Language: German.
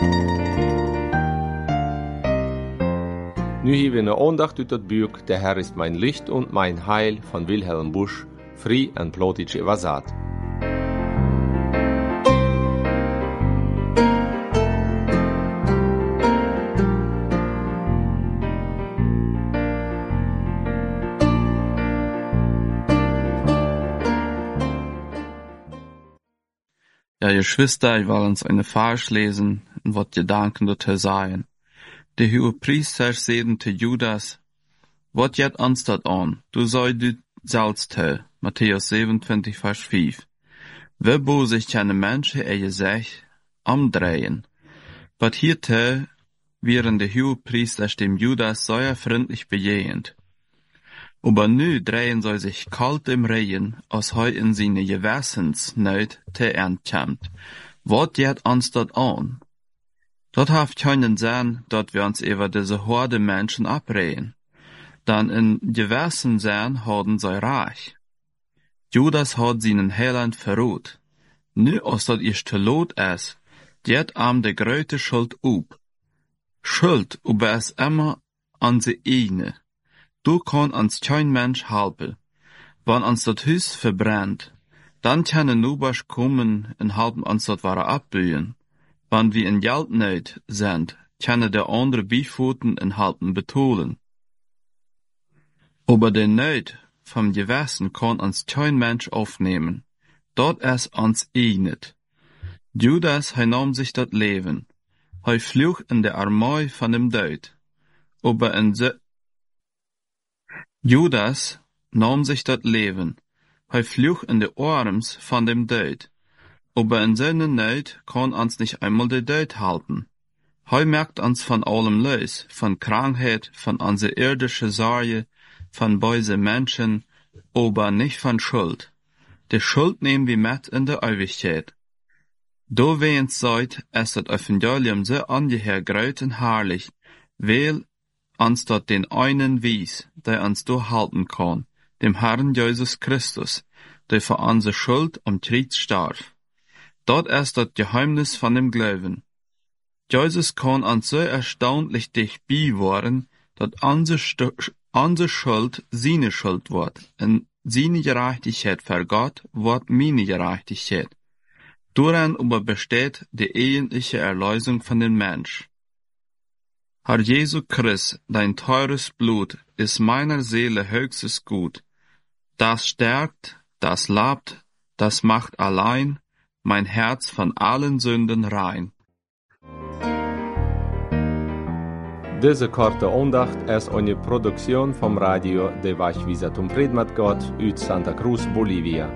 Nu hieben wir Bürg, der Herr ist mein Licht und mein Heil von Wilhelm Busch, fri and plotic Vasat. Ja, Geschwister, ich war uns eine Farsch lesen, wat Gedanken dazu sein. De hohe Priester zeiden te Judas, wat jet ons dat aan, du soll du zelfs te, Matthäus 27, Vers 5. We bo sich keine Menschen, er je sich, amdrehen. Wat hier te, wären de hohe Priester dem Judas sehr freundlich bejehend. Aber nu drehen soll sich kalt im Regen, als heu in seine Gewässensnöt te entkämmt. Wat jet ons dat an? Dat haft können sein, dat wir uns über diese Horde Menschen abreden. Dann in gewissen sein haben sie reich. Judas hat seinen Heiland verrot. Nu als dat is te lot is, jet am de grote Schuld up. Schuld über es immer an se eigene. Du kann ans kein Mensch helpen. Wann ans dat Hus verbrennt, dann können Nubasch kommen und halten ans dat ware abbühen. Wann wir in Geldnood sind, können der andere Beifoten en halten betonen. Aber der Not vom Gewissen kann uns kein Mensch aufnehmen. Dort es uns einet. Judas, nahm sich dat Leben. Hij fluch in der Armee von dem Deut. Aber in se Judas nahm sich dat Leben. Hij fluch in der Arms von dem Deut. Aber in seiner Not kann uns nicht einmal der Tod halten. Heu merkt uns von allem los, von Krankheit, von unserer irdischen Sorge, von böse Menschen, aber nicht von Schuld. Die Schuld nehmen wir mit in der Ewigkeit. Do wehend seid, es das Evangelium so angeher gröt und herrlich, weil uns dort den einen wies, der uns durchhalten kann, dem Herrn Jesus Christus, der für unsere Schuld am Kreuz starb. Dort ist das Geheimnis von dem Glauben. Jesus kann uns so erstaunlich dicht bewahren, dass unsere, unsere Schuld seine Schuld wird, und seine Gerechtigkeit für Gott wird meine Gerechtigkeit. Daran aber besteht die eigentliche Erlösung von dem Mensch. Herr Jesu Christ, dein teures Blut ist meiner Seele höchstes Gut. Das stärkt, das labt, das macht allein, mein Herz von allen Sünden rein. Diese korte Ondacht ist eine Produktion vom Radio de Vajvisatum Predmat Gott uit Santa Cruz, Bolivia.